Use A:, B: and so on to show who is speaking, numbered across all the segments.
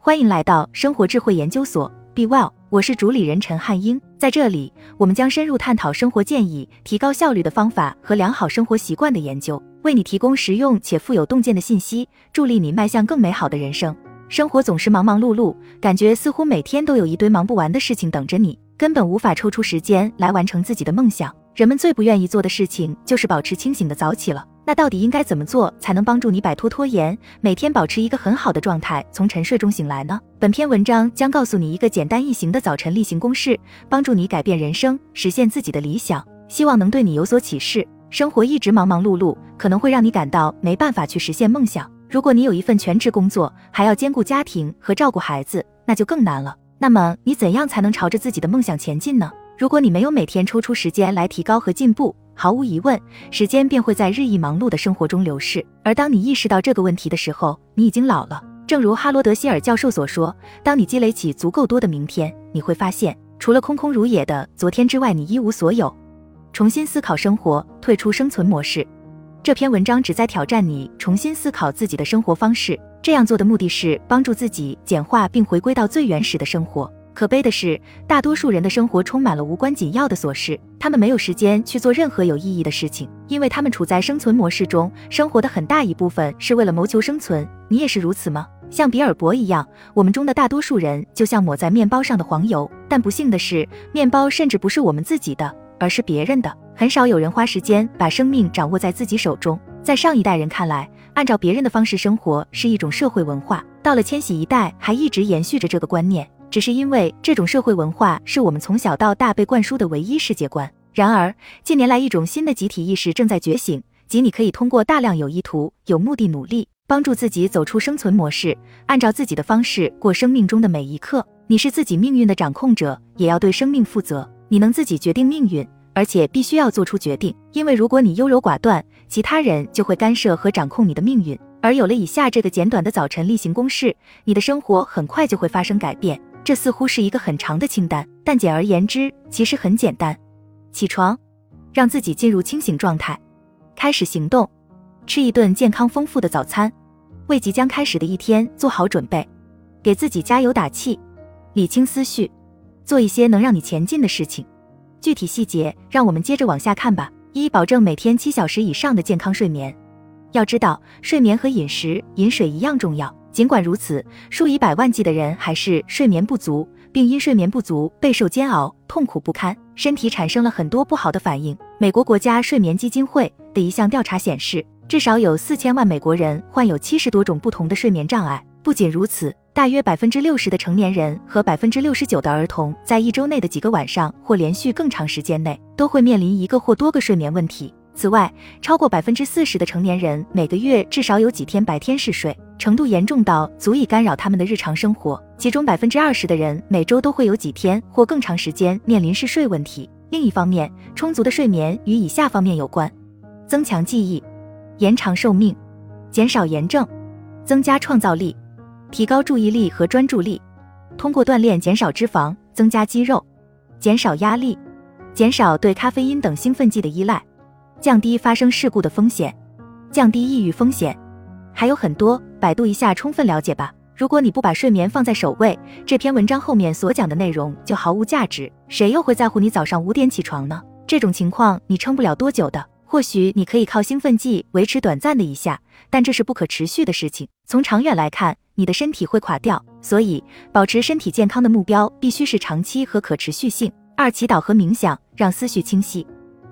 A: 欢迎来到生活智慧研究所，Be Well，我是主理人陈汉英。在这里，我们将深入探讨生活建议、提高效率的方法和良好生活习惯的研究，为你提供实用且富有洞见的信息，助力你迈向更美好的人生。生活总是忙忙碌碌，感觉似乎每天都有一堆忙不完的事情等着你，根本无法抽出时间来完成自己的梦想。人们最不愿意做的事情就是保持清醒的早起了。那到底应该怎么做才能帮助你摆脱拖延，每天保持一个很好的状态，从沉睡中醒来呢？本篇文章将告诉你一个简单易行的早晨例行公事，帮助你改变人生，实现自己的理想。希望能对你有所启示。生活一直忙忙碌碌，可能会让你感到没办法去实现梦想。如果你有一份全职工作，还要兼顾家庭和照顾孩子，那就更难了。那么你怎样才能朝着自己的梦想前进呢？如果你没有每天抽出时间来提高和进步，毫无疑问，时间便会在日益忙碌的生活中流逝。而当你意识到这个问题的时候，你已经老了。正如哈罗德·希尔教授所说，当你积累起足够多的明天，你会发现，除了空空如也的昨天之外，你一无所有。重新思考生活，退出生存模式。这篇文章旨在挑战你重新思考自己的生活方式。这样做的目的是帮助自己简化并回归到最原始的生活。可悲的是，大多数人的生活充满了无关紧要的琐事，他们没有时间去做任何有意义的事情，因为他们处在生存模式中，生活的很大一部分是为了谋求生存。你也是如此吗？像比尔博一样，我们中的大多数人就像抹在面包上的黄油。但不幸的是，面包甚至不是我们自己的，而是别人的。很少有人花时间把生命掌握在自己手中。在上一代人看来，按照别人的方式生活是一种社会文化，到了千禧一代还一直延续着这个观念。只是因为这种社会文化是我们从小到大被灌输的唯一世界观。然而，近年来一种新的集体意识正在觉醒，即你可以通过大量有意图、有目的努力，帮助自己走出生存模式，按照自己的方式过生命中的每一刻。你是自己命运的掌控者，也要对生命负责。你能自己决定命运，而且必须要做出决定，因为如果你优柔寡断，其他人就会干涉和掌控你的命运。而有了以下这个简短的早晨例行公事，你的生活很快就会发生改变。这似乎是一个很长的清单，但简而言之，其实很简单。起床，让自己进入清醒状态，开始行动，吃一顿健康丰富的早餐，为即将开始的一天做好准备，给自己加油打气，理清思绪，做一些能让你前进的事情。具体细节，让我们接着往下看吧。一、保证每天七小时以上的健康睡眠。要知道，睡眠和饮食、饮水一样重要。尽管如此，数以百万计的人还是睡眠不足，并因睡眠不足备受煎熬，痛苦不堪，身体产生了很多不好的反应。美国国家睡眠基金会的一项调查显示，至少有四千万美国人患有七十多种不同的睡眠障碍。不仅如此，大约百分之六十的成年人和百分之六十九的儿童，在一周内的几个晚上或连续更长时间内，都会面临一个或多个睡眠问题。此外，超过百分之四十的成年人每个月至少有几天白天嗜睡。程度严重到足以干扰他们的日常生活，其中百分之二十的人每周都会有几天或更长时间面临嗜睡问题。另一方面，充足的睡眠与以下方面有关：增强记忆、延长寿命、减少炎症、增加创造力、提高注意力和专注力。通过锻炼减少脂肪、增加肌肉、减少压力、减少对咖啡因等兴奋剂的依赖、降低发生事故的风险、降低抑郁风险。还有很多，百度一下，充分了解吧。如果你不把睡眠放在首位，这篇文章后面所讲的内容就毫无价值。谁又会在乎你早上五点起床呢？这种情况你撑不了多久的。或许你可以靠兴奋剂维持短暂的一下，但这是不可持续的事情。从长远来看，你的身体会垮掉。所以，保持身体健康的目标必须是长期和可持续性。二、祈祷和冥想，让思绪清晰。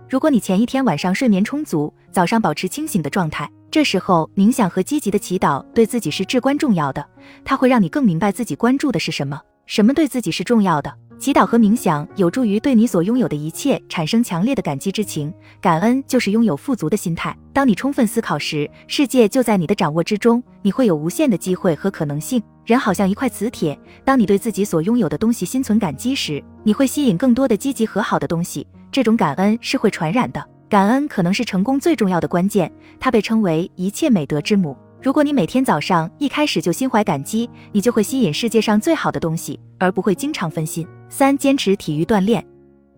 A: 如果你前一天晚上睡眠充足，早上保持清醒的状态。这时候，冥想和积极的祈祷对自己是至关重要的。它会让你更明白自己关注的是什么，什么对自己是重要的。祈祷和冥想有助于对你所拥有的一切产生强烈的感激之情。感恩就是拥有富足的心态。当你充分思考时，世界就在你的掌握之中，你会有无限的机会和可能性。人好像一块磁铁，当你对自己所拥有的东西心存感激时，你会吸引更多的积极和好的东西。这种感恩是会传染的。感恩可能是成功最重要的关键，它被称为一切美德之母。如果你每天早上一开始就心怀感激，你就会吸引世界上最好的东西，而不会经常分心。三、坚持体育锻炼。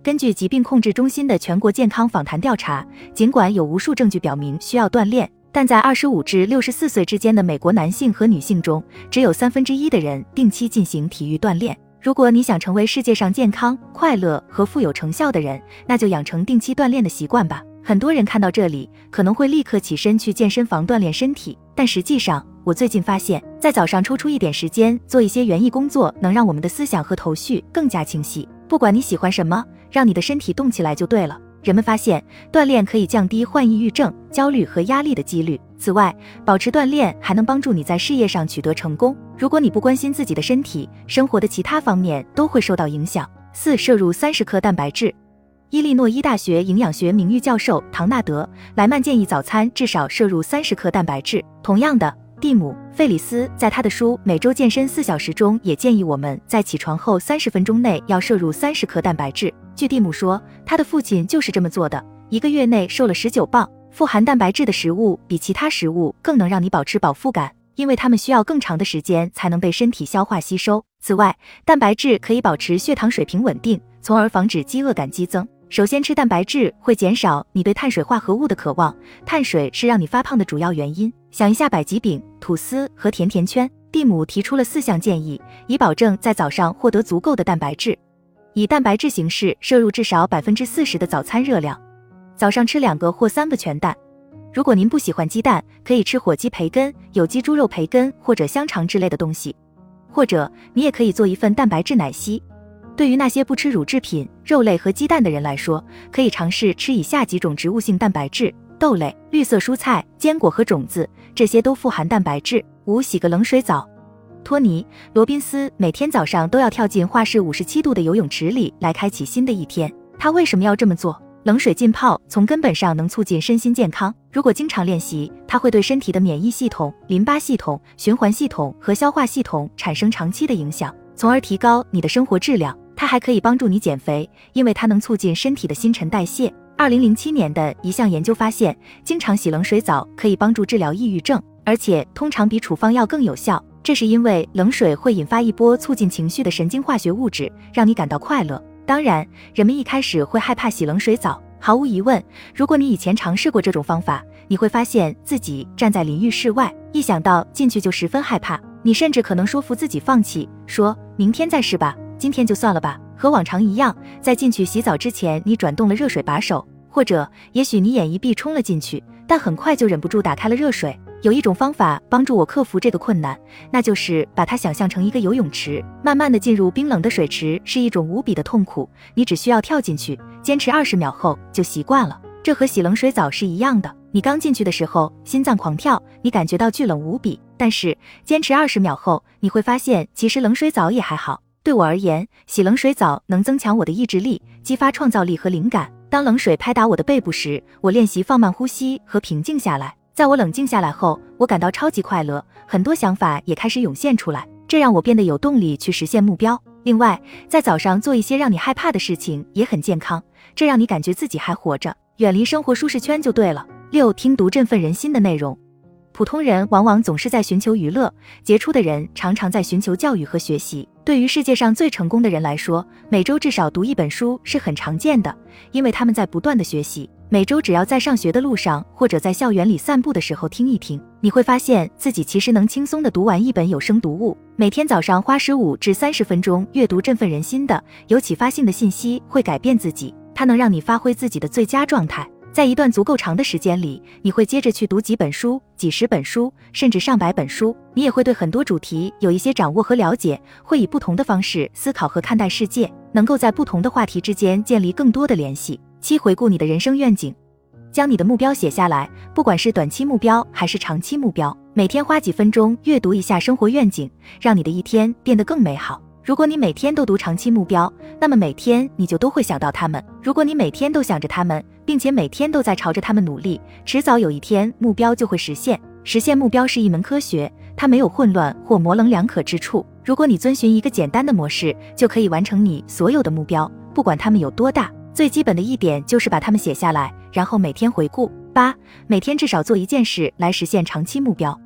A: 根据疾病控制中心的全国健康访谈调查，尽管有无数证据表明需要锻炼。但在二十五至六十四岁之间的美国男性和女性中，只有三分之一的人定期进行体育锻炼。如果你想成为世界上健康、快乐和富有成效的人，那就养成定期锻炼的习惯吧。很多人看到这里可能会立刻起身去健身房锻炼身体，但实际上，我最近发现，在早上抽出一点时间做一些园艺工作，能让我们的思想和头绪更加清晰。不管你喜欢什么，让你的身体动起来就对了。人们发现，锻炼可以降低患抑郁症、焦虑和压力的几率。此外，保持锻炼还能帮助你在事业上取得成功。如果你不关心自己的身体，生活的其他方面都会受到影响。四、摄入三十克蛋白质。伊利诺伊大学营养学名誉教授唐纳德·莱曼建议早餐至少摄入三十克蛋白质。同样的。蒂姆·费里斯在他的书《每周健身四小时》中也建议我们在起床后三十分钟内要摄入三十克蛋白质。据蒂姆说，他的父亲就是这么做的，一个月内瘦了十九磅。富含蛋白质的食物比其他食物更能让你保持饱腹感，因为它们需要更长的时间才能被身体消化吸收。此外，蛋白质可以保持血糖水平稳定，从而防止饥饿感激增。首先，吃蛋白质会减少你对碳水化合物的渴望。碳水是让你发胖的主要原因。想一下百吉饼、吐司和甜甜圈。蒂姆提出了四项建议，以保证在早上获得足够的蛋白质。以蛋白质形式摄入至少百分之四十的早餐热量。早上吃两个或三个全蛋。如果您不喜欢鸡蛋，可以吃火鸡培根、有机猪肉培根或者香肠之类的东西。或者你也可以做一份蛋白质奶昔。对于那些不吃乳制品、肉类和鸡蛋的人来说，可以尝试吃以下几种植物性蛋白质：豆类、绿色蔬菜、坚果和种子，这些都富含蛋白质。五、洗个冷水澡。托尼·罗宾斯每天早上都要跳进华氏五十七度的游泳池里来开启新的一天。他为什么要这么做？冷水浸泡从根本上能促进身心健康。如果经常练习，它会对身体的免疫系统、淋巴系统、循环系统和消化系统产生长期的影响，从而提高你的生活质量。它还可以帮助你减肥，因为它能促进身体的新陈代谢。二零零七年的一项研究发现，经常洗冷水澡可以帮助治疗抑郁症，而且通常比处方药更有效。这是因为冷水会引发一波促进情绪的神经化学物质，让你感到快乐。当然，人们一开始会害怕洗冷水澡。毫无疑问，如果你以前尝试过这种方法，你会发现自己站在淋浴室外，一想到进去就十分害怕。你甚至可能说服自己放弃，说明天再试吧。今天就算了吧，和往常一样，在进去洗澡之前，你转动了热水把手，或者也许你眼一闭冲了进去，但很快就忍不住打开了热水。有一种方法帮助我克服这个困难，那就是把它想象成一个游泳池，慢慢的进入冰冷的水池是一种无比的痛苦。你只需要跳进去，坚持二十秒后就习惯了。这和洗冷水澡是一样的，你刚进去的时候心脏狂跳，你感觉到巨冷无比，但是坚持二十秒后，你会发现其实冷水澡也还好。对我而言，洗冷水澡能增强我的意志力，激发创造力和灵感。当冷水拍打我的背部时，我练习放慢呼吸和平静下来。在我冷静下来后，我感到超级快乐，很多想法也开始涌现出来，这让我变得有动力去实现目标。另外，在早上做一些让你害怕的事情也很健康，这让你感觉自己还活着，远离生活舒适圈就对了。六、听读振奋人心的内容。普通人往往总是在寻求娱乐，杰出的人常常在寻求教育和学习。对于世界上最成功的人来说，每周至少读一本书是很常见的，因为他们在不断的学习。每周只要在上学的路上或者在校园里散步的时候听一听，你会发现自己其实能轻松的读完一本有声读物。每天早上花十五至三十分钟阅读振奋人心的、有启发性的信息，会改变自己，它能让你发挥自己的最佳状态。在一段足够长的时间里，你会接着去读几本书、几十本书，甚至上百本书。你也会对很多主题有一些掌握和了解，会以不同的方式思考和看待世界，能够在不同的话题之间建立更多的联系。七、回顾你的人生愿景，将你的目标写下来，不管是短期目标还是长期目标。每天花几分钟阅读一下生活愿景，让你的一天变得更美好。如果你每天都读长期目标，那么每天你就都会想到他们。如果你每天都想着他们，并且每天都在朝着他们努力，迟早有一天目标就会实现。实现目标是一门科学，它没有混乱或模棱两可之处。如果你遵循一个简单的模式，就可以完成你所有的目标，不管他们有多大。最基本的一点就是把它们写下来，然后每天回顾。八，每天至少做一件事来实现长期目标。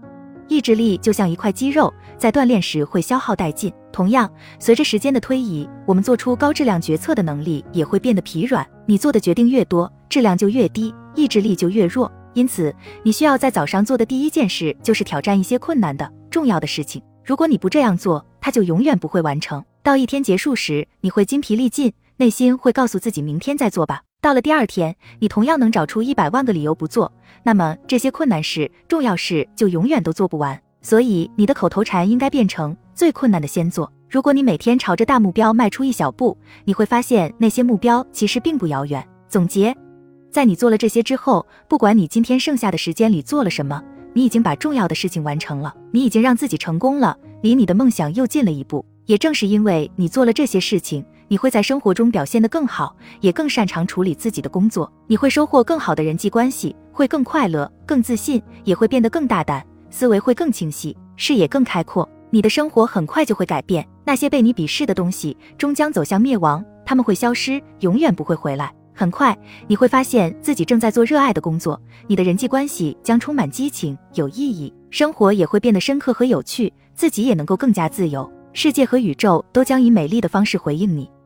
A: 意志力就像一块肌肉，在锻炼时会消耗殆尽。同样，随着时间的推移，我们做出高质量决策的能力也会变得疲软。你做的决定越多，质量就越低，意志力就越弱。因此，你需要在早上做的第一件事就是挑战一些困难的、重要的事情。如果你不这样做，它就永远不会完成。到一天结束时，你会精疲力尽，内心会告诉自己明天再做吧。到了第二天，你同样能找出一百万个理由不做，那么这些困难事、重要事就永远都做不完。所以，你的口头禅应该变成最困难的先做。如果你每天朝着大目标迈出一小步，你会发现那些目标其实并不遥远。总结。在你做了这些之后，不管你今天剩下的时间里做了什么，你已经把重要的事情完成了，你已经让自己成功了，离你的梦想又近了一步。也正是因为你做了这些事情，你会在生活中表现得更好，也更擅长处理自己的工作。你会收获更好的人际关系，会更快乐、更自信，也会变得更大胆，思维会更清晰，视野更开阔。你的生活很快就会改变，那些被你鄙视的东西终将走向灭亡，他们会消失，永远不会回来。很快你会发现自己正在做热爱的工作，你的人际关系将充满激情、有意义，生活也会变得深刻和有趣，自己也能够更加自由，世界和宇宙都将以美丽的方式回应你。